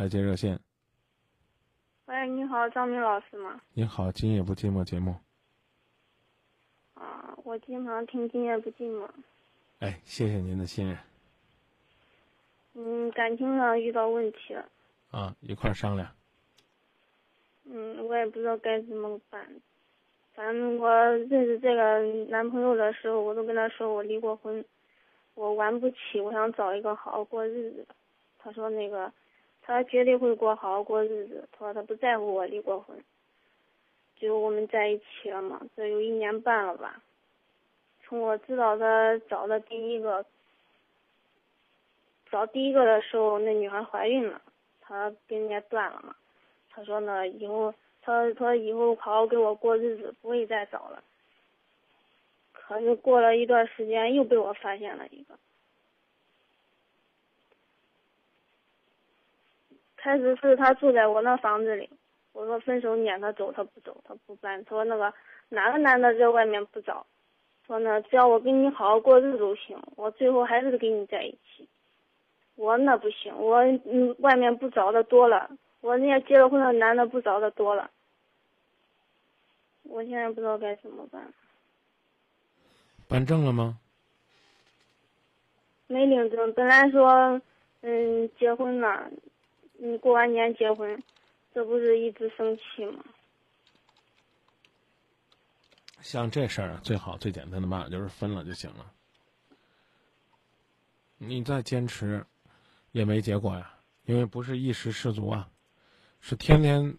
来接热线。喂，你好，张明老师吗？你好，今夜不寂寞节目。啊，我经常听今夜不寂寞。哎，谢谢您的信任。嗯，感情上遇到问题了。啊，一块儿商量。嗯，我也不知道该怎么办。反正我认识这个男朋友的时候，我都跟他说我离过婚，我玩不起，我想找一个好好过日子。他说那个，他绝对会过好好过日子。他说他不在乎我离过婚，就我们在一起了嘛，这有一年半了吧。从我知道他找的第一个，找第一个的时候，那女孩怀孕了，他跟人家断了嘛。他说呢，以后他说以后好好给我过日子，不会再找了。可是过了一段时间，又被我发现了一个。开始是他住在我那房子里，我说分手撵他走，他不走，他不搬。他说那个哪个男的在外面不找，说呢只要我跟你好好过日子就行，我最后还是跟你在一起。我那不行，我嗯外面不找的多了，我人家结了婚的男的不找的多了，我现在不知道该怎么办。办证了吗？没领证，本来说嗯结婚了。你过完年结婚，这不是一直生气吗？像这事儿啊，最好最简单的办法就是分了就行了。你再坚持，也没结果呀，因为不是一时失足啊，是天天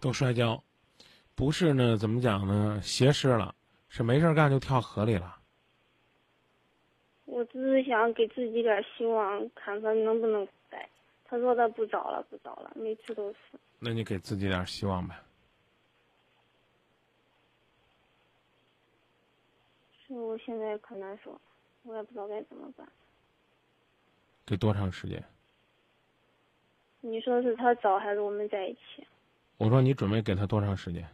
都摔跤，不是呢？怎么讲呢？邪湿了，是没事干就跳河里了。我只是想给自己点希望，看看能不能。他说他不找了，不找了，每次都是。那你给自己点希望呗。是我现在可难受，我也不知道该怎么办。得多长时间？你说是他找还是我们在一起？我说你准备给他多长时间？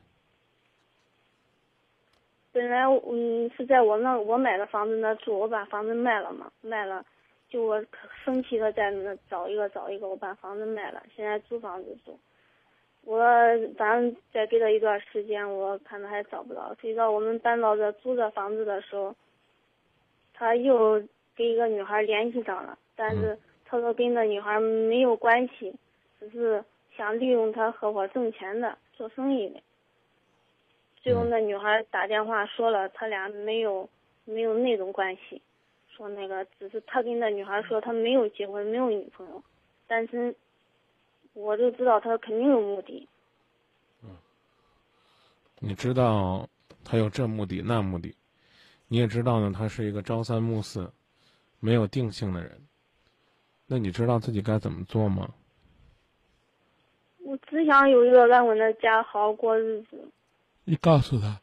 本来嗯是在我那我买的房子那住，我把房子卖了嘛，卖了。就我生气的在那找一个找一个，我把房子卖了，现在租房子住。我反正再给他一段时间，我看他还找不到。谁知道我们搬到这租这房子的时候，他又跟一个女孩联系上了，但是他说跟那女孩没有关系，只是想利用他合伙挣钱的，做生意的。最后那女孩打电话说了，他俩没有没有那种关系。说那个只是他跟那女孩说他没有结婚没有女朋友，单身，我就知道他肯定有目的。嗯，你知道他有这目的那目的，你也知道呢，他是一个朝三暮四、没有定性的人。那你知道自己该怎么做吗？我只想有一个安稳的家，好好过日子。你告诉他。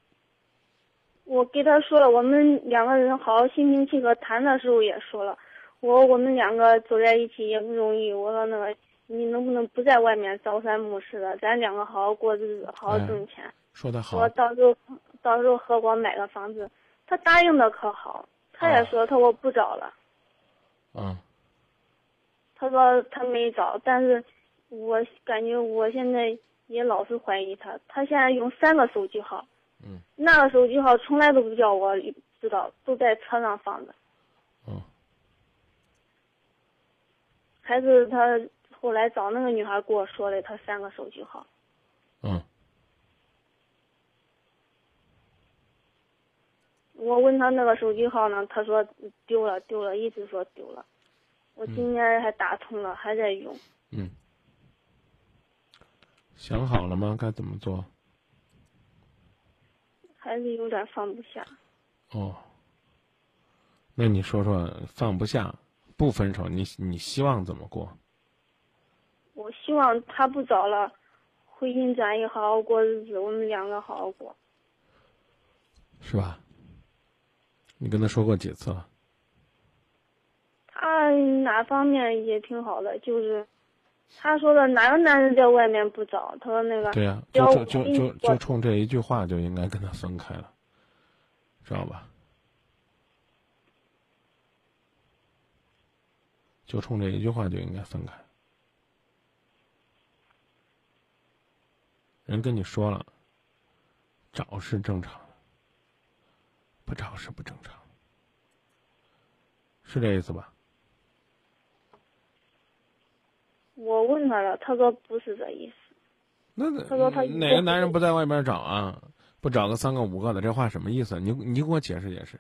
我给他说了，我们两个人好好心平气和谈的时候也说了，我我们两个走在一起也不容易。我说那个，你能不能不在外面朝三暮四的，咱两个好好过日子，好好挣钱。说的好。我到时候到时候合伙买个房子，他答应的可好，他也说他我不找了。嗯。他说他没找，但是我感觉我现在也老是怀疑他，他现在用三个手机号。嗯，那个手机号从来都不叫我知道，都在车上放着。嗯。还是他后来找那个女孩跟我说的，他三个手机号。嗯。我问他那个手机号呢，他说丢了，丢了，一直说丢了。我今天还打通了，还在用。嗯。想好了吗？该怎么做？还是有点放不下。哦，那你说说放不下，不分手，你你希望怎么过？我希望他不找了，回心转意，好好过日子，我们两个好好过。是吧？你跟他说过几次了？他哪方面也挺好的，就是。他说的哪个男人在外面不找他说那个对呀就就就就冲这一句话就应该跟他分开了知道吧？就冲这一句话就应该分开。人跟你说了找是正常的不找是不正常是这意思吧？我问他了，他说不是这意思。那他说他哪个男人不在外面找啊？不找个三个五个的，这话什么意思？你你给我解释解释。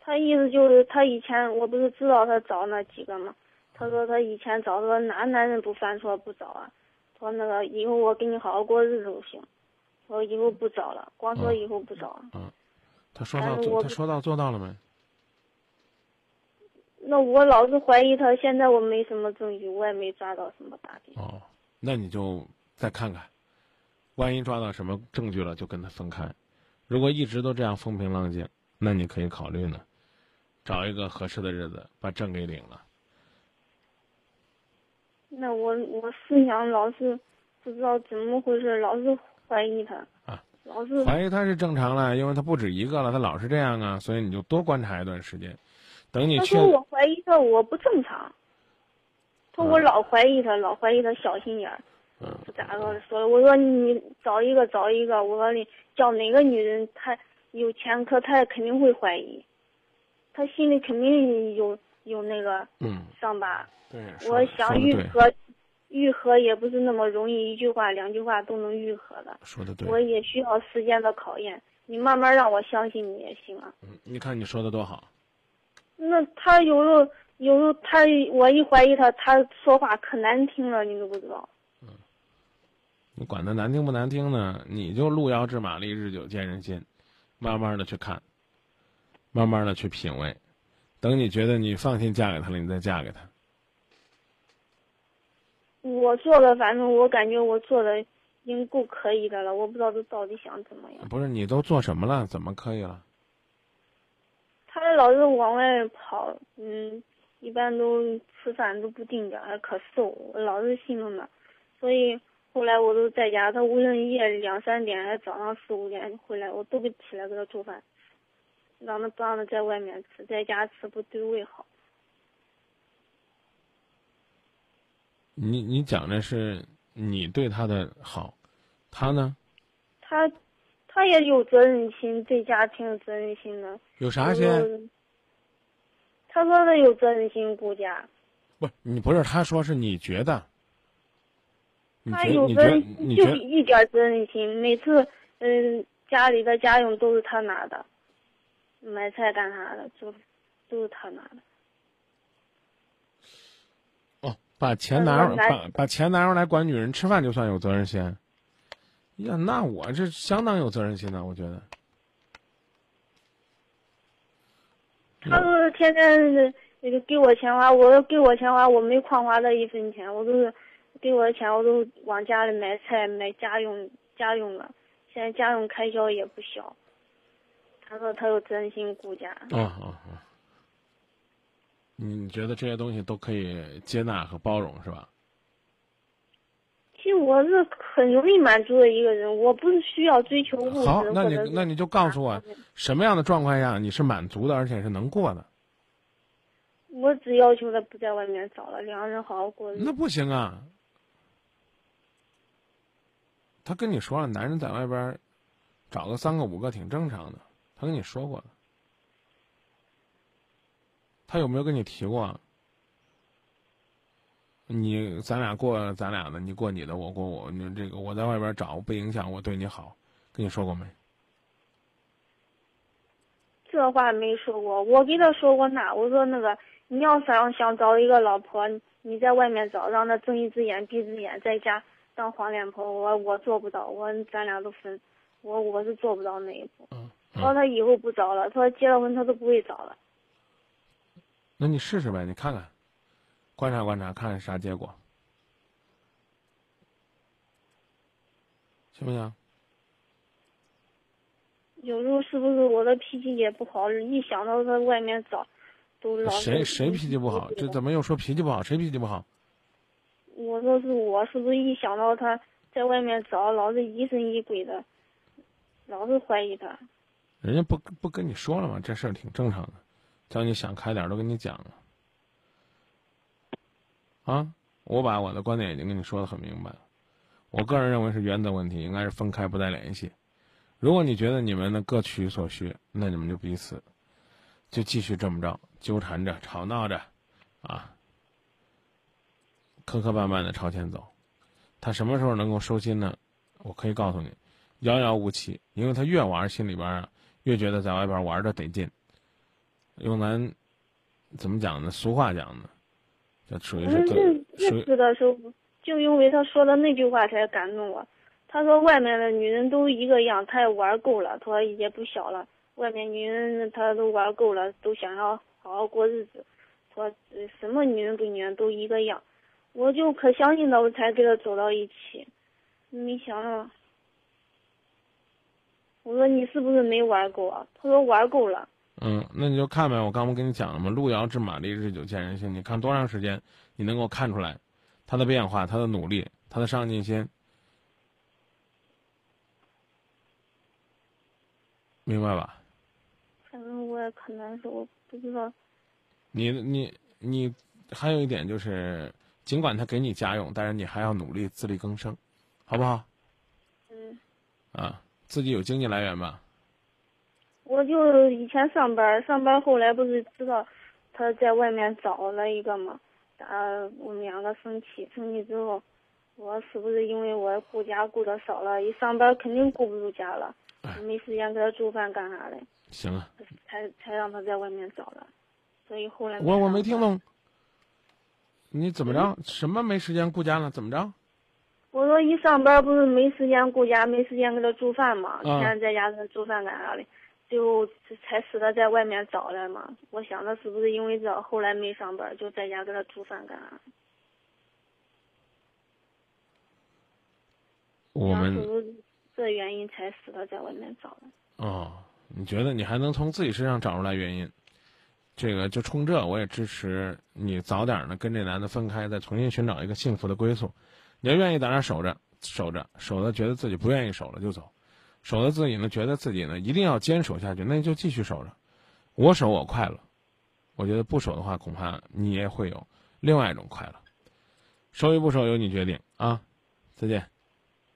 他意思就是他以前我不是知道他找那几个吗？他说他以前找说哪男人不犯错不找啊？说那个以后我跟你好好过日子就行。说以后不找了，光说以后不找。嗯，他说到做，他说到做到了没？那我老是怀疑他，现在我没什么证据，我也没抓到什么大的。哦，那你就再看看，万一抓到什么证据了，就跟他分开。如果一直都这样风平浪静，那你可以考虑呢，找一个合适的日子把证给领了。那我我思想老是不知道怎么回事，老是怀疑他啊，老是怀疑他是正常了，因为他不止一个了，他老是这样啊，所以你就多观察一段时间。等你他说我怀疑他，我不正常。他说我老怀疑他，老怀疑他小心眼儿。嗯。不咋说说，我说你找一个找一个，我说你叫哪个女人，她有前科，她也肯定会怀疑，他心里肯定有有那个嗯伤疤。对。我想愈合，愈合也不是那么容易，一句话两句话都能愈合的。说的对。我也需要时间的考验，你慢慢让我相信你也行啊。嗯，你看你说的多好。那他有时候，有时候他我一怀疑他，他说话可难听了，你都不知道。嗯，你管他难听不难听呢？你就路遥知马力，日久见人心，慢慢的去看，慢慢的去品味，等你觉得你放心嫁给他了，你再嫁给他。我做的，反正我感觉我做的已经够可以的了，我不知道他到底想怎么样。不是你都做什么了？怎么可以了？他老是往外跑，嗯，一般都吃饭都不定点，还可瘦，我老是心疼他，所以后来我都在家，他无论夜里两三点，还早上四五点回来，我都给起来给他做饭，让他不让他在外面吃，在家吃不对胃好。你你讲的是你对他的好，他呢？他。他也有责任心，对家庭有责任心的。有啥心？他说的有责任心顾家。不，你不是他说是你觉得。他有责任，就一点责任心。每次，嗯，家里的家用都是他拿的，买菜干啥的，就都是他拿的。哦，把钱拿把把钱拿出来管女人吃饭，就算有责任心。呀，那我这相当有责任心的，我觉得。他都是天天那个给我钱花，我要给我钱花，我没空花他一分钱，我都是给我的钱，我都往家里买菜、买家用家用了。现在家用开销也不小。他说他有责任心顾家。啊啊啊！你觉得这些东西都可以接纳和包容，是吧？其实我是很容易满足的一个人，我不是需要追求物质。好，那你那你就告诉我，什么样的状况下你是满足的，而且是能过的？我只要求他不在外面找了，两个人好好过日子。那不行啊！他跟你说了，男人在外边找个三个五个挺正常的，他跟你说过的。他有没有跟你提过？你咱俩过咱俩的，你过你的，我过我。你这个我在外边找不影响我对你好，跟你说过没？这话没说过，我给他说过那，我说那个你要想想找一个老婆，你在外面找，让他睁一只眼闭一只眼，在家当黄脸婆，我我做不到，我咱俩都分，我我是做不到那一步。嗯。他说他以后不找了，他说结了婚他都不会找了。那你试试呗，你看看。观察观察，看看啥结果，行不行？有时候是不是我的脾气也不好？一想到在外面找，都老谁谁脾气不好？这怎么又说脾气不好？谁脾气不好？我说是我，是不是一想到他在外面找，老是疑神疑鬼的，老是怀疑他？人家不不跟你说了吗？这事儿挺正常的，叫你想开点，都跟你讲了。啊，我把我的观点已经跟你说的很明白了。我个人认为是原则问题，应该是分开，不再联系。如果你觉得你们的各取所需，那你们就彼此就继续这么着纠缠着、吵闹着，啊，磕磕绊绊的朝前走。他什么时候能够收心呢？我可以告诉你，遥遥无期，因为他越玩，心里边啊越觉得在外边玩的得劲。用咱怎么讲呢？俗话讲呢，这属于是认认识的时候，就因为他说的那句话才感动我。他说外面的女人都一个样，他也玩够了，他说也不小了，外面女人他都玩够了，都想要好好过日子。说什么女人跟女人都一个样，我就可相信他，我才跟他走到一起。没想到，我说你是不是没玩够啊？他说玩够了。嗯，那你就看呗，我刚不跟你讲了吗？路遥知马力，日久见人心。你看多长时间，你能够看出来他的变化，他的努力，他的上进心，明白吧？反正我也可难受，我不知道。你你你，还有一点就是，尽管他给你家用，但是你还要努力自力更生，好不好？嗯。啊，自己有经济来源吧。我就以前上班，上班后来不是知道他在外面找了一个嘛，打我们两个生气，生气之后，我是不是因为我顾家顾的少了，一上班肯定顾不住家了，没时间给他做饭干啥的。行啊。才才让他在外面找的，所以后来。我我没听懂。你怎么着？什么没时间顾家了？怎么着？我说一上班不是没时间顾家，没时间给他做饭嘛，天天在家给他做饭干啥的。就才使他在外面找来嘛，我想着是不是因为这，后来没上班，就在家给他煮饭干啥。我们这原因才使他在外面找的。哦，你觉得你还能从自己身上找出来原因？这个就冲这，我也支持你早点呢跟这男的分开，再重新寻找一个幸福的归宿。你要愿意在那守着，守着，守着，觉得自己不愿意守了就走。守着自己呢，觉得自己呢一定要坚守下去，那就继续守着。我守我快乐，我觉得不守的话，恐怕你也会有另外一种快乐。守与不守由你决定啊！再见。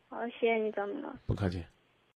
好，谢谢你，张明哥。不客气。